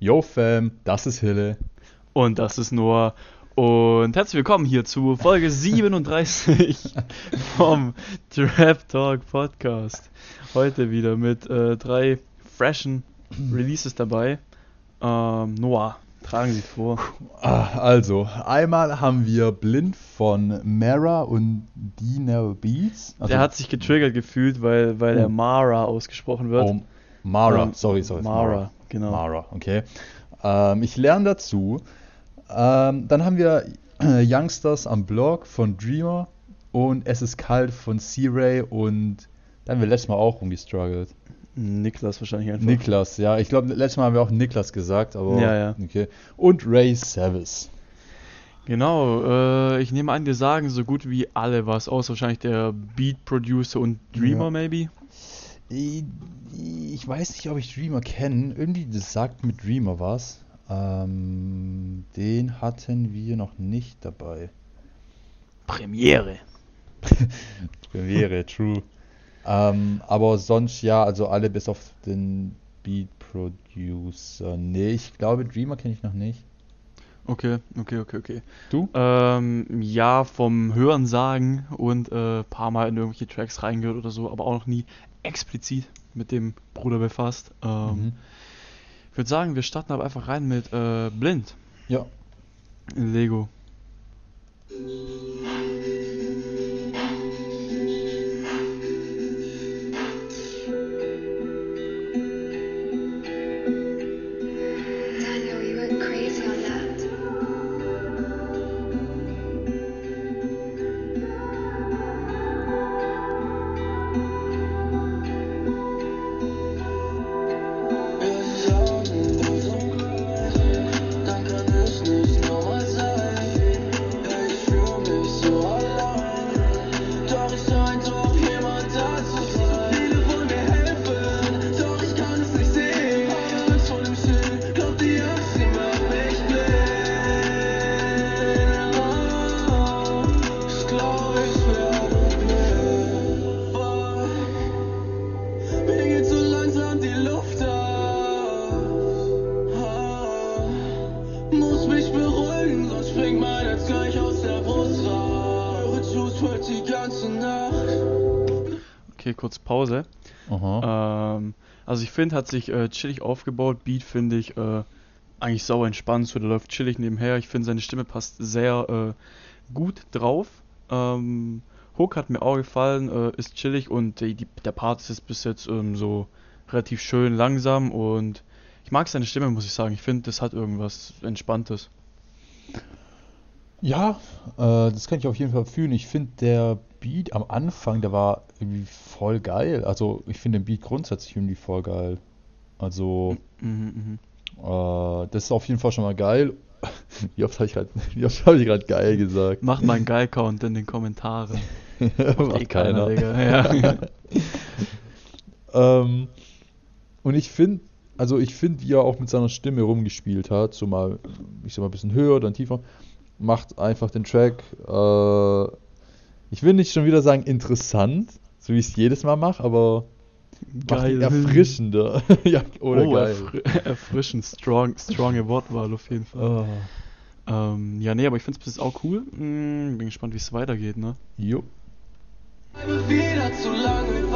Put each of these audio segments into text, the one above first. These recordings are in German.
Yo Fam, das ist Hille. Und das ist Noah. Und herzlich willkommen hier zu Folge 37 vom Trap Talk Podcast. Heute wieder mit äh, drei freshen Releases dabei. Ähm, Noah, tragen Sie vor. Ah, Also, einmal haben wir Blind von Mara und Dino Beats. Also, Der hat sich getriggert gefühlt, weil, weil Oh. er Mara ausgesprochen wird. Oh, Mara, Ähm, sorry, sorry. Mara, genau. Mara, okay. Ähm, ich lerne dazu. Ähm, dann haben wir äh, Youngsters am Blog von Dreamer und Es ist kalt von C-Ray und da haben wir letztes Mal auch rumgestruggelt. Niklas wahrscheinlich einfach. Niklas, ja. Ich glaube, letztes Mal haben wir auch Niklas gesagt, aber. Ja, ja. Okay. Und Ray Savis. Genau, äh, ich nehme an, wir sagen so gut wie alle was, außer wahrscheinlich der Beat Producer und Dreamer Ja. maybe. Ich, ich weiß nicht, ob ich Dreamer kenne. Irgendwie, das sagt mit Dreamer was. Ähm, den hatten wir noch nicht dabei. Premiere. Wäre, true. Ähm, aber sonst ja, also alle bis auf den Beat Producer. Nee, ich glaube, Dreamer kenne ich noch nicht. Okay, okay, okay, okay. Du? Ähm, ja, vom Hören sagen und äh, paar Mal in irgendwelche Tracks reingehört oder so, aber auch noch nie explizit mit dem Bruder befasst. Ähm, Mhm. Ich würde sagen, wir starten aber einfach rein mit äh, Blind Ja. in Lego. Aha. Ähm, also ich finde, hat sich äh, chillig aufgebaut. Beat finde ich äh, eigentlich sauer entspannt, so der läuft chillig nebenher. Ich finde, seine Stimme passt sehr äh, gut drauf. Ähm, Hook hat mir auch gefallen, äh, ist chillig und die, die, der Part ist jetzt bis jetzt ähm, so relativ schön langsam und ich mag seine Stimme, muss ich sagen. Ich finde, das hat irgendwas Entspanntes. Ja, äh, das kann ich auf jeden Fall fühlen. Ich finde der Beat am Anfang, der war irgendwie voll geil. Also ich finde den Beat grundsätzlich irgendwie voll geil. Also Mhm, mhm. äh, das ist auf jeden Fall schon mal geil. Wie oft habe ich gerade, ich gerade geil gesagt? Macht mal einen Geil-Count in den Kommentaren. Macht Eh keiner, Digga. Ja. Ähm, und ich finde, also ich finde, wie er auch mit seiner Stimme rumgespielt hat, so mal, ich sag mal, ein bisschen höher, dann tiefer, macht einfach den Track, äh, ich will nicht schon wieder sagen interessant, so wie ich es jedes Mal mache, aber macht ihn erfrischender. ja, oder oh, geil. erfri erfrischend, strong, stronge Wortwahl auf jeden Fall. Oh. Ähm, ja, nee, aber ich finde es bis jetzt auch cool. Hm, bin gespannt, wie es weitergeht, ne? Jo. Wieder zu lange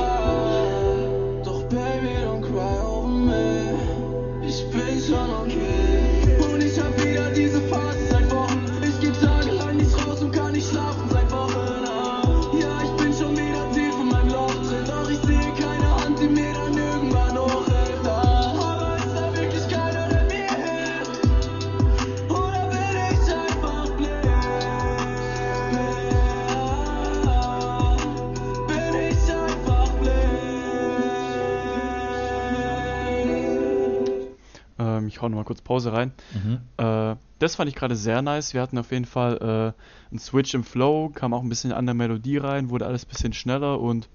ich hau nochmal kurz Pause rein. Mhm. Äh, das fand ich gerade sehr nice. Wir hatten auf jeden Fall äh, einen Switch im Flow, kam auch ein bisschen an der Melodie rein, wurde alles ein bisschen schneller und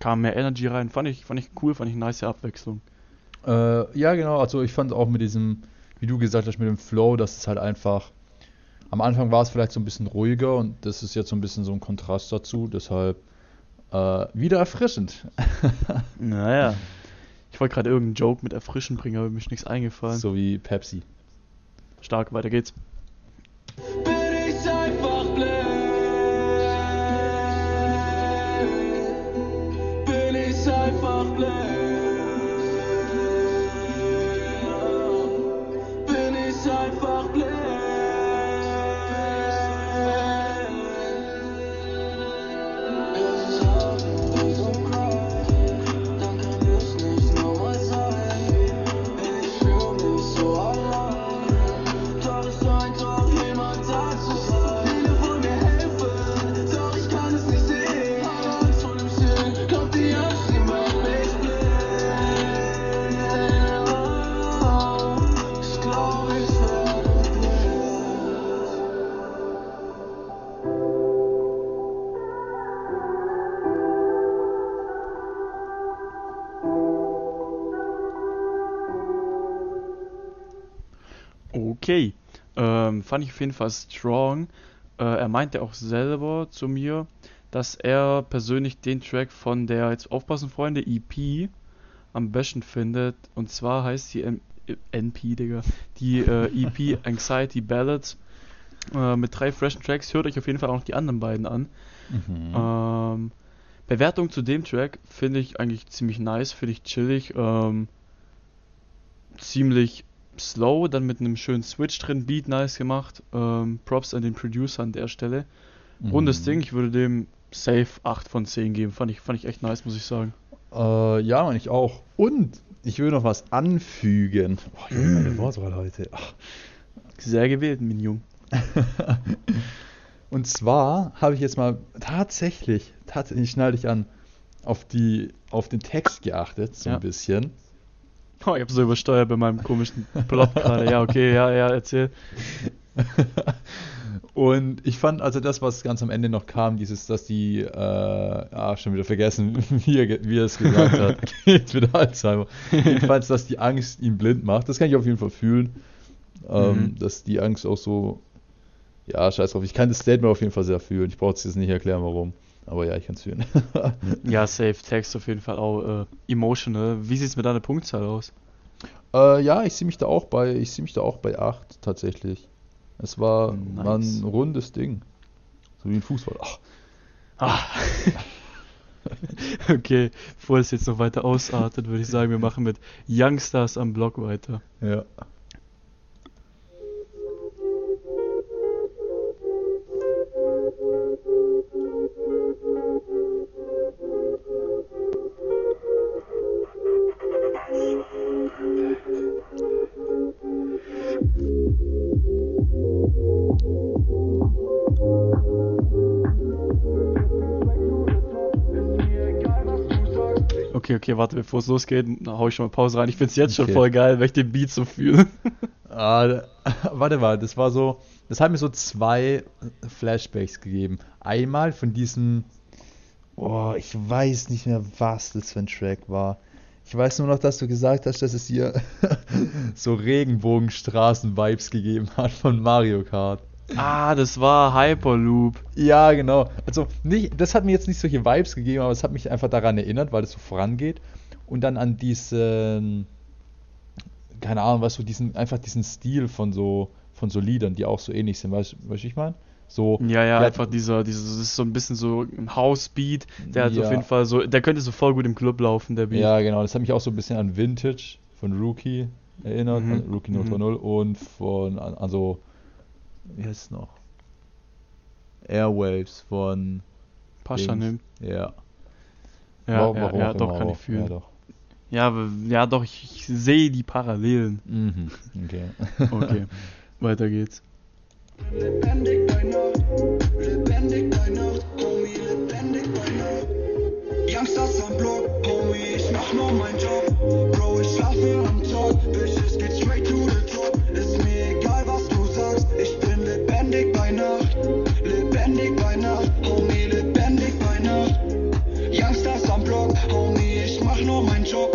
kam mehr Energy rein. Fand ich, fand ich cool, fand ich eine nice Abwechslung. Äh, ja, genau. Also ich fand auch mit diesem, wie du gesagt hast, mit dem Flow, dass es halt einfach. Am Anfang war es vielleicht so ein bisschen ruhiger und das ist jetzt so ein bisschen so ein Kontrast dazu. Deshalb äh, wieder erfrischend. Naja. Ich wollte gerade irgendeinen Joke mit erfrischen bringen, aber mir ist nichts eingefallen. So wie Pepsi. Stark, weiter geht's. Okay. Ähm, fand ich auf jeden Fall strong. Äh, er meinte auch selber zu mir, dass er persönlich den Track von der, jetzt aufpassen Freunde, EP am besten findet. Und zwar heißt die M äh, NP, Digga. Die äh, EP Anxiety Ballads äh, mit drei freshen Tracks. Hört euch auf jeden Fall auch noch die anderen beiden an. Mhm. Ähm, Bewertung zu dem Track finde ich eigentlich ziemlich nice, finde ich chillig. Ähm, ziemlich slow, dann mit einem schönen Switch drin, Beat nice gemacht. Ähm, Props an den Producer an der Stelle. Rundes Mhm. Ding, ich würde dem safe 8 von 10 geben. Fand ich, fand ich echt nice, muss ich sagen. Äh, ja, meine ich auch. Und ich will noch was anfügen. Boah, Junge, Mm. meine Wortwahl heute. Ach. Sehr gewählt, mein Jung. Und zwar habe ich jetzt mal tatsächlich, tatsächlich schnall dich an, auf die, auf den Text geachtet, so Ja. ein bisschen. Oh, ich habe so übersteuert bei meinem komischen Plot gerade. Ja, okay, ja, ja, erzähl. Und ich fand also das, was ganz am Ende noch kam, dieses, dass die, äh, ah, schon wieder vergessen, wie er, wie er es gesagt hat. Jetzt wieder Alzheimer. Jedenfalls, dass die Angst ihn blind macht. Das kann ich auf jeden Fall fühlen. Ähm, Mhm. Dass die Angst auch so, ja, scheiß drauf. Ich kann das Statement auf jeden Fall sehr fühlen. Ich brauche es jetzt nicht erklären, warum. Aber ja, ich kann es fühlen. Ja, safe, Text auf jeden Fall auch äh, emotional. Wie sieht's mit deiner Punktzahl aus? Äh, ja, ich sehe mich da auch bei, ich sehe mich da auch bei 8 tatsächlich. Es war, Nice. war ein rundes Ding. So wie ein Fußball. Ach, Ah. okay, bevor es jetzt noch weiter ausartet, würde ich sagen, wir machen mit Youngstars am Block weiter. ja. Okay, okay, warte, bevor es losgeht, hau ich schon mal Pause rein. Ich find's jetzt schon Okay. voll geil, weil ich den Beat so fühle. Ah, warte mal, das war so, das hat mir so zwei Flashbacks gegeben. Einmal von diesem, oh, ich weiß nicht mehr, was das für ein Track war. Ich weiß nur noch, dass du gesagt hast, dass es hier so Regenbogenstraßen-Vibes gegeben hat von Mario Kart. Ah, das war Hyperloop. Ja, genau. Also nicht, das hat mir jetzt nicht solche Vibes gegeben, aber es hat mich einfach daran erinnert, weil es so vorangeht. Und dann an diesen, keine Ahnung, was so diesen, einfach diesen Stil von so, von so Liedern, die auch so ähnlich sind, weißt du, was ich meine? So, Ja, ja, einfach dieser, dieses, das ist so ein bisschen so ein House-Beat. Der hat Ja. auf jeden Fall so, der könnte so voll gut im Club laufen, der Beat. Ja, genau. Das hat mich auch so ein bisschen an Vintage von Rookie erinnert, Mhm, Rookie mhm. 030 und von, also, wie heißt es noch? Airwaves von, Pascha Dings. nimmt. ja. Ja, Warum- ja, warum ja doch, kann auch. ich fühlen. Ja, doch. Ja, aber- ja, doch, ich, ich sehe die Parallelen. Mhm. Okay. Okay, weiter geht's. Lebendig bei Nacht, lebendig bei Nacht, Homie, lebendig bei Nacht. Youngsters am Block, Homie, ich mach nur meinen Job. Bro, ich schlafe am Tag, Bitches geht straight to ich mach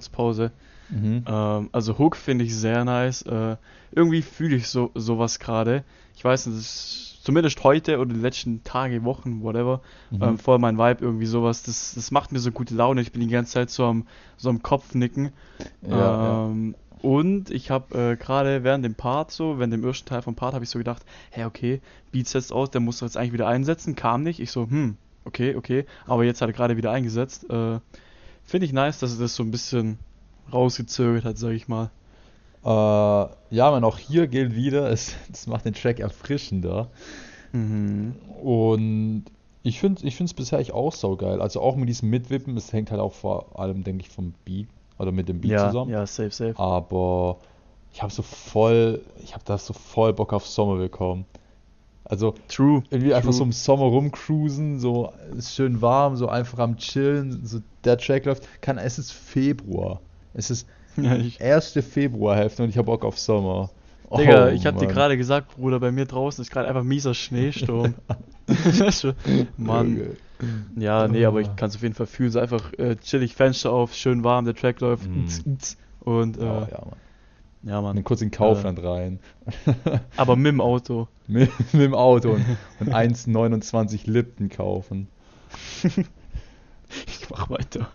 Okay, nochmal kurz Pause. Mhm. Ähm, also Hook finde ich sehr nice. Äh, irgendwie fühle ich so sowas gerade. Ich weiß nicht, zumindest heute oder die letzten Tage, Wochen, whatever, Mhm. ähm, voll mein Vibe irgendwie sowas. Das, das macht mir so gute Laune. Ich bin die ganze Zeit so am, so am Kopfnicken. Ja, ja. ähm, Und ich habe äh, gerade während dem Part so, während dem ersten Teil vom Part, habe ich so gedacht, hey, okay, Beat setzt aus, der muss doch jetzt eigentlich wieder einsetzen. Kam nicht. Ich so, hm, okay, okay. Aber jetzt hat er gerade wieder eingesetzt. Äh, Finde ich nice, dass er das so ein bisschen rausgezögert hat, sag ich mal. Äh, ja, man, auch hier gilt wieder, es, es macht den Track erfrischender. Mhm. Und ich finde ich es bisher echt auch saugeil. Also auch mit diesem Mitwippen, es hängt halt auch vor allem, denke ich, vom Beat oder mit dem Beat Ja, zusammen. ja, safe, safe. Aber ich habe so voll, ich habe da so voll Bock auf Sommer bekommen. Also True. irgendwie einfach True. so im Sommer rumcruisen, so ist schön warm, so einfach am Chillen, so der Track läuft. Kann, es ist Februar. Es ist Ja, ich, erste Februarhälfte und ich habe Bock auf Sommer. Digga, Oh, ich hab dir Mann. gerade gesagt, Bruder, bei mir draußen ist gerade einfach mieser Schneesturm. Mann. Ja, nee, aber ich Ah. kann es auf jeden Fall fühlen. So einfach äh, chillig, Fenster auf, schön warm, der Track läuft. Mm. Und äh, Oh, ja, ja, Mann. Mann. Und dann kurz in Kaufland rein. Aber mit dem Auto. mit, mit dem Auto und, und 1,29 Lipton kaufen. Ich mach weiter.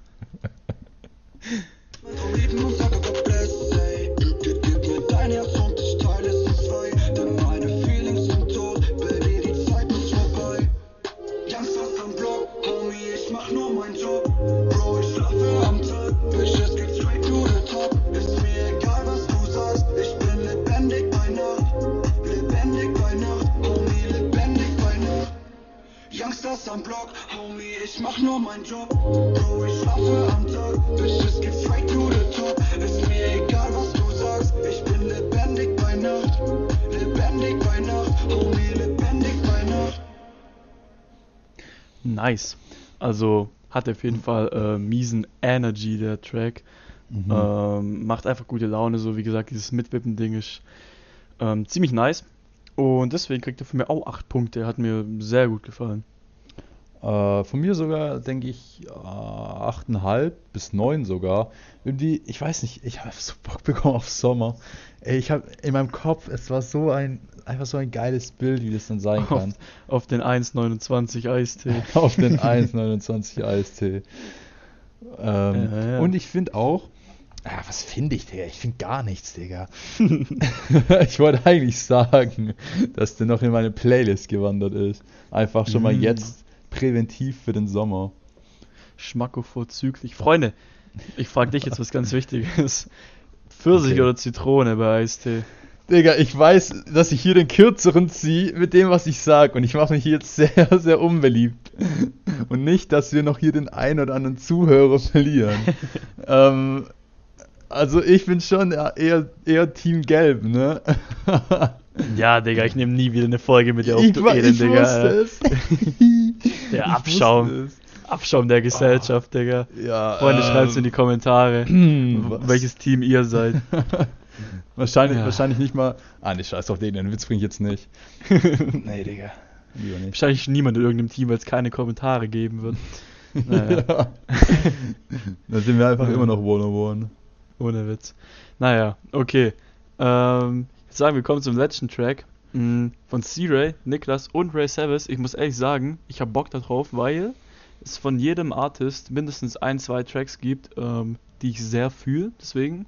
Nice. Also hat auf jeden Fall äh, miesen Energy, der Track. Mhm. Ähm, macht einfach gute Laune, so wie gesagt, dieses Mitwippen-Ding ist ähm, ziemlich nice. Und deswegen kriegt er von mir auch 8 Punkte. Hat mir sehr gut gefallen. Äh, von mir sogar, denke ich, äh, 8,5 bis 9 sogar. Irgendwie, ich weiß nicht, ich habe so Bock bekommen auf Sommer. Ey, ich habe in meinem Kopf, es war so ein, einfach so ein geiles Bild, wie das dann sein Auf, kann. auf den 1,29 Eistee. auf den 1,29 Eistee. Ähm, Ja, ja. Und ich finde auch, ja, was finde ich, Digga? Ich finde gar nichts, Digga. ich wollte eigentlich sagen, dass der noch in meine Playlist gewandert ist. Einfach schon mal Mm. jetzt präventiv für den Sommer. Schmacko vorzüglich. Freunde, ich frage dich jetzt was ganz Wichtiges. Pfirsich Okay. oder Zitrone bei Eistee? Digga, ich weiß, dass ich hier den kürzeren ziehe mit dem, was ich sage. Und ich mache mich hier jetzt sehr, sehr unbeliebt. Und nicht, dass wir noch hier den einen oder anderen Zuhörer verlieren. ähm, also ich bin schon eher, eher Team Gelb, ne? Ja, Digga, ich nehme nie wieder eine Folge mit dir auf, ich, du Elend, ich Digga. wusste Alter. es. Der Abschaum. Abschaum der Gesellschaft, Digga. Ja, Freunde, ähm, schreibt's in die Kommentare, welches Team ihr seid. Wahrscheinlich, Ja. wahrscheinlich nicht mal. Ah, ne, scheiß auf den, den Witz bringe ich jetzt nicht. nee, Digga. Lieber nicht. Wahrscheinlich niemand in irgendeinem Team, weil es keine Kommentare geben wird. Naja, Ja. da sind wir einfach Ja. immer noch One-on-One. ohne Witz. Naja, okay. Ähm, ich würde sagen, wir kommen zum letzten Track. Mm, Von C-Ray, Niklas und Ray Savas. Ich muss ehrlich sagen, ich habe Bock darauf, weil es von jedem Artist mindestens ein, zwei Tracks gibt, ähm, die ich sehr fühle. Deswegen,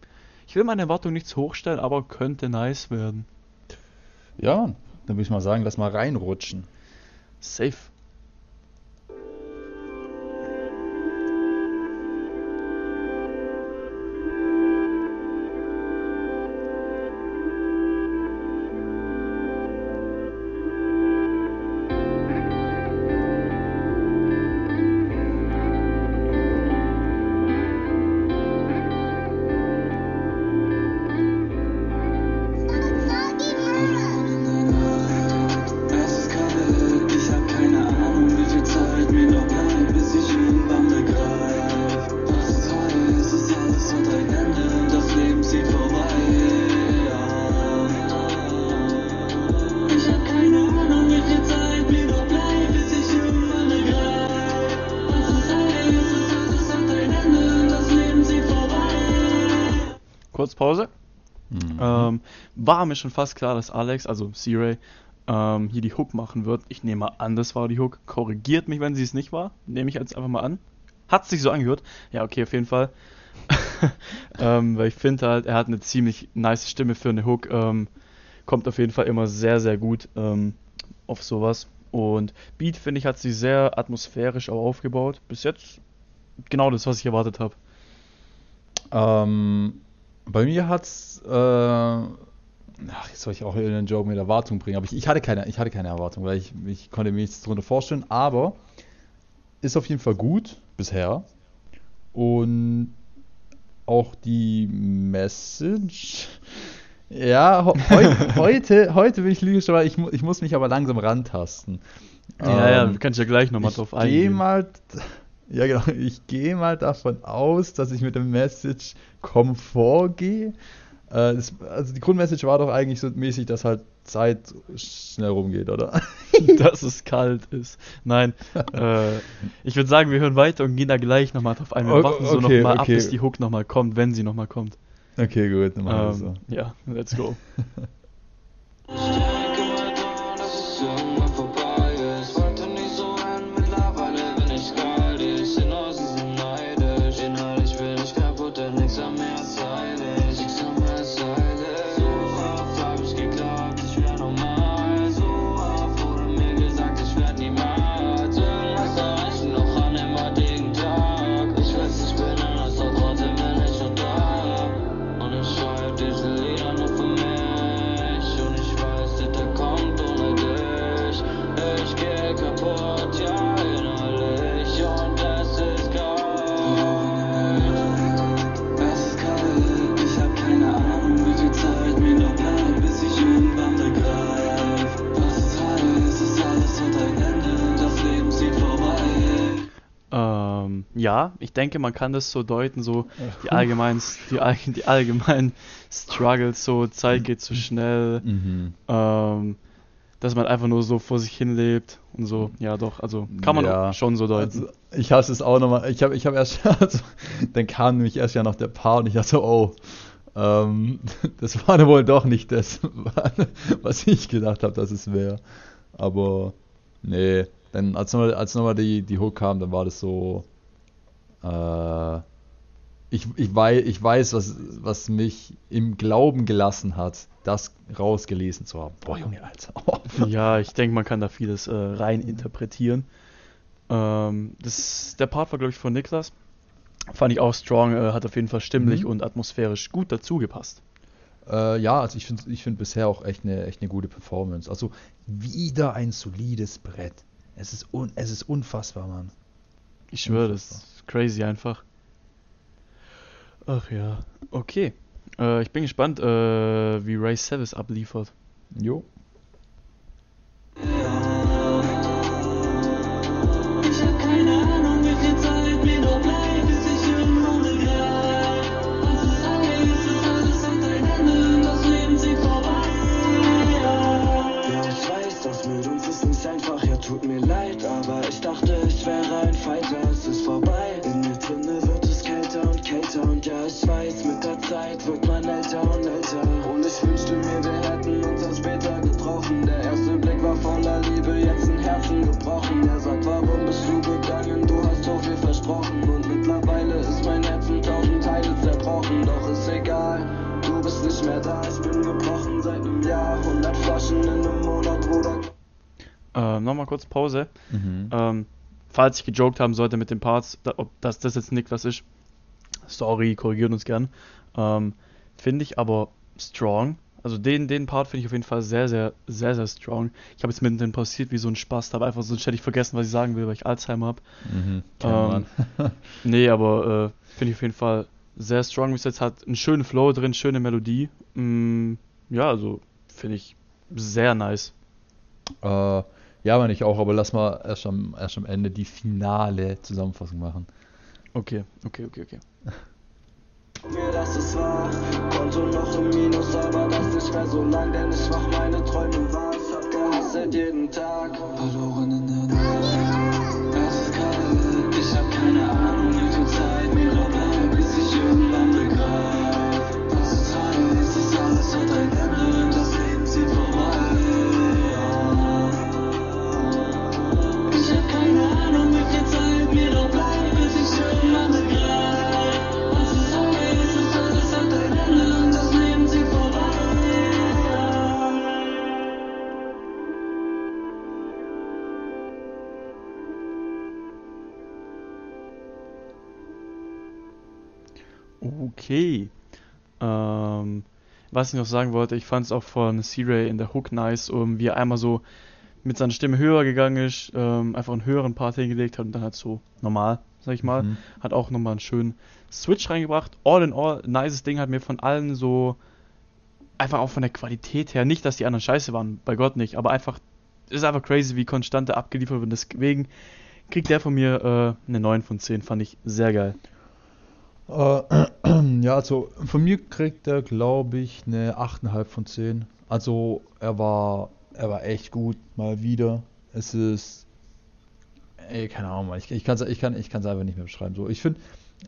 ich will meine Erwartung nicht zu hoch stellen, aber könnte nice werden. Ja, dann würde ich mal sagen, lass mal reinrutschen. Safe. War mir schon fast klar, dass Alex, also C-Ray, ähm, hier die Hook machen wird. Ich nehme mal an, das war die Hook. Korrigiert mich, wenn sie es nicht war. Nehme ich jetzt einfach mal an. Hat sich so angehört. Ja, okay, auf jeden Fall. ähm, weil ich finde halt, er hat eine ziemlich nice Stimme für eine Hook. Ähm, kommt auf jeden Fall immer sehr, sehr gut ähm, auf sowas. Und Beat, finde ich, hat sie sehr atmosphärisch auch aufgebaut. Bis jetzt genau das, was ich erwartet habe. Ähm, bei mir hat's, äh, ach, jetzt soll ich auch einen Joke mit Erwartung bringen, aber ich, ich hatte keine, ich hatte keine Erwartung, weil ich, ich konnte mir nichts darunter vorstellen, aber ist auf jeden Fall gut bisher und auch die Message, ja, heu heute, heute bin ich lyrisch, aber ich, mu ich muss mich aber langsam rantasten. Ja, ja, Ähm, kann ich ja gleich nochmal drauf ich gehe eingehen. mal, ja genau, ich gehe mal davon aus, dass ich mit dem Message Komfort gehe. Äh, das, also die Grundmessage war doch eigentlich so mäßig, dass halt Zeit schnell rumgeht, oder? dass es kalt ist. Nein, äh, ich würde sagen, wir hören weiter und gehen da gleich nochmal drauf ein. Wir warten so okay, nochmal ab, okay. bis die Hook nochmal kommt, wenn sie nochmal kommt. Okay, gut, dann machen wir Ähm, so. Ja, let's go. ja, ich denke, man kann das so deuten, so die allgemeinen, die, die allgemeinen Struggles, so Zeit geht zu schnell, Mhm. ähm, dass man einfach nur so vor sich hin lebt und so. Ja, doch, also kann man Ja, schon so deuten. Also, ich hasse es auch nochmal. Ich habe ich hab erst, also, dann kam nämlich erst ja noch der Paar und ich dachte, oh, ähm, das war wohl doch nicht das, was ich gedacht habe, dass es wäre. Aber nee, dann als nochmal als noch mal die, die Hook kam, dann war das so, äh, ich, ich, weiß, ich weiß, was, was mich im Glauben gelassen hat, das rausgelesen zu haben. Boah, Junge, Alter. Ja, ich denke, man kann da vieles äh, rein interpretieren. Ähm, das, der Part war, glaube ich, von Niklas. Fand ich auch strong, äh, hat auf jeden Fall stimmlich Mhm. und atmosphärisch gut dazu gepasst. Äh, ja, also ich finde ich find bisher auch echt eine, echt eine gute Performance. Also wieder ein solides Brett. Es ist, un, es ist unfassbar, Mann. Ich schwöre, das crazy einfach. Ach ja, okay. Äh, ich bin gespannt, äh, wie Ray Savis abliefert. Jo. Nochmal kurz Pause. Mhm. Ähm, falls ich gejoked haben sollte mit den Parts, da, ob das, das jetzt Niklas ist, sorry, korrigiert uns gern. Ähm, finde ich aber strong. Also den, den Part finde ich auf jeden Fall sehr, sehr, sehr, sehr strong. Ich habe jetzt mittendrin passiert wie so ein Spaß, habe einfach hätte ich vergessen, was ich sagen will, weil ich Alzheimer habe. Mhm. Ähm. Nee, aber äh, finde ich auf jeden Fall sehr strong bis jetzt. Hat einen schönen Flow drin, schöne Melodie. Mm, ja, also finde ich sehr nice. äh, ja, meine ich auch, aber lass mal erst am, erst am Ende die finale Zusammenfassung machen. Okay, okay, okay, okay. mir, dass es war. Konto noch im Minus, aber das nicht mehr so lang, denn ich mach meine Träume wahr. Ich hab gehasselt jeden Tag. Verloren in der okay. Ähm, was ich noch sagen wollte, ich fand es auch von C-Ray in der Hook nice, um, wie er einmal so mit seiner Stimme höher gegangen ist, ähm, einfach einen höheren Part hingelegt hat und dann halt so normal, sag ich mal. Mhm. Hat auch nochmal einen schönen Switch reingebracht. All in all, nices Ding hat mir von allen so, einfach auch von der Qualität her, nicht, dass die anderen scheiße waren, bei Gott nicht, aber einfach, ist einfach crazy, wie konstant der abgeliefert wird. Deswegen kriegt der von mir äh, eine 9 von 10, fand ich sehr geil. Äh, ja, also von mir kriegt er, glaube ich, eine 8,5 von 10. Also er war, er war echt gut, mal wieder. Es ist, ey, keine Ahnung, ich, ich kann es ich kann, ich kann's einfach nicht mehr beschreiben. So, ich finde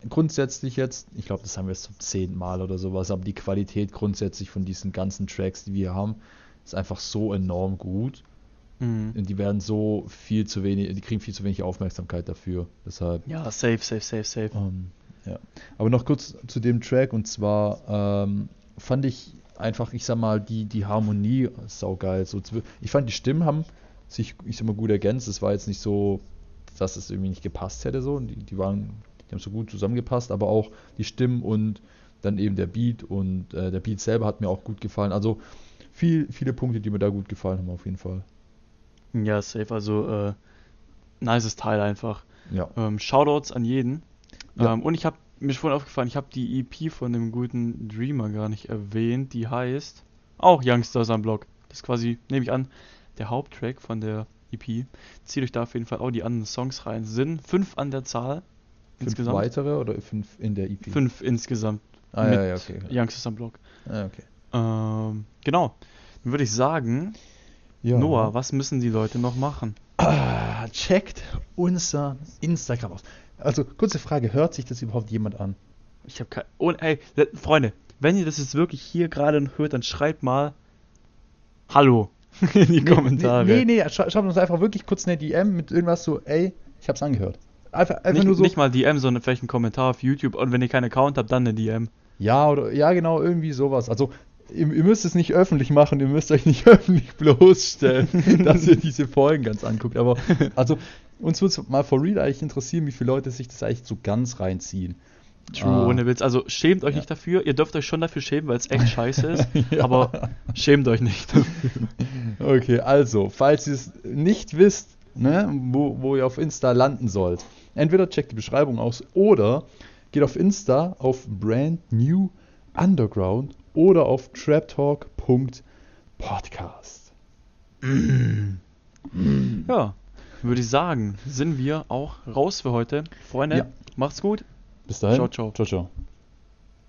grundsätzlich jetzt, ich glaube, das haben wir jetzt zum zehnten Mal oder sowas, aber die Qualität grundsätzlich von diesen ganzen Tracks, die wir haben, ist einfach so enorm gut. Mhm. Und die werden so viel zu wenig, die kriegen viel zu wenig Aufmerksamkeit dafür. Deshalb Ja, safe, safe, safe, safe. ähm, ja. Aber noch kurz zu dem Track und zwar ähm, fand ich einfach, ich sag mal, die, die Harmonie saugeil. So, ich fand, die Stimmen haben sich, ich sag mal, gut ergänzt. Es war jetzt nicht so, dass es irgendwie nicht gepasst hätte. So. Die, die waren, die haben so gut zusammengepasst, aber auch die Stimmen und dann eben der Beat und äh, der Beat selber hat mir auch gut gefallen. Also viel, viele Punkte, die mir da gut gefallen haben, auf jeden Fall. Ja, safe, also äh, nices Teil einfach. Ja. Ähm, Shoutouts an jeden. Ja. Ähm, und ich habe mir vorhin aufgefallen, ich habe die EP von dem guten Dreamer gar nicht erwähnt. Die heißt auch Youngsters am Block. Das ist quasi, nehme ich an, der Haupttrack von der EP. Zieht euch da auf jeden Fall auch die anderen Songs rein. Sind fünf an der Zahl. Fünf insgesamt. weitere oder fünf in der EP? Fünf insgesamt. Ah, mit ja, ja, okay. Youngsters am Block. Ah, okay. Ähm, genau. Dann würde ich sagen, Ja. Noah, was müssen die Leute noch machen? Ah, checkt unser Instagram aus. Also, kurze Frage, hört sich das überhaupt jemand an? Ich habe kein. Oh, ey, Freunde, wenn ihr das jetzt wirklich hier gerade hört, dann schreibt mal Hallo in die Kommentare. Nee, nee, nee schreibt uns einfach wirklich kurz eine DM mit irgendwas so, ey, ich hab's angehört. Einfach, einfach nicht, nur so. nicht mal DM, sondern vielleicht einen Kommentar auf YouTube. Und wenn ihr keinen Account habt, dann eine DM. Ja, oder, ja, genau, irgendwie sowas. Also, ihr, ihr müsst es nicht öffentlich machen, ihr müsst euch nicht öffentlich bloßstellen, dass ihr diese Folgen ganz anguckt. Aber, also, uns würde es mal for real eigentlich interessieren, wie viele Leute sich das eigentlich so ganz reinziehen. True, Ah. ohne Witz. Also schämt euch Ja. nicht dafür. Ihr dürft euch schon dafür schämen, weil es echt scheiße ist. Ja. Aber schämt euch nicht. Okay, also, falls ihr es nicht wisst, ne, wo, wo ihr auf Insta landen sollt, entweder checkt die Beschreibung aus oder geht auf Insta auf Brand New Underground oder auf traptalk.podcast. ja, würde ich sagen, sind wir auch raus für heute. Freunde, Ja. macht's gut. Bis dahin. Ciao, ciao. Ciao, ciao.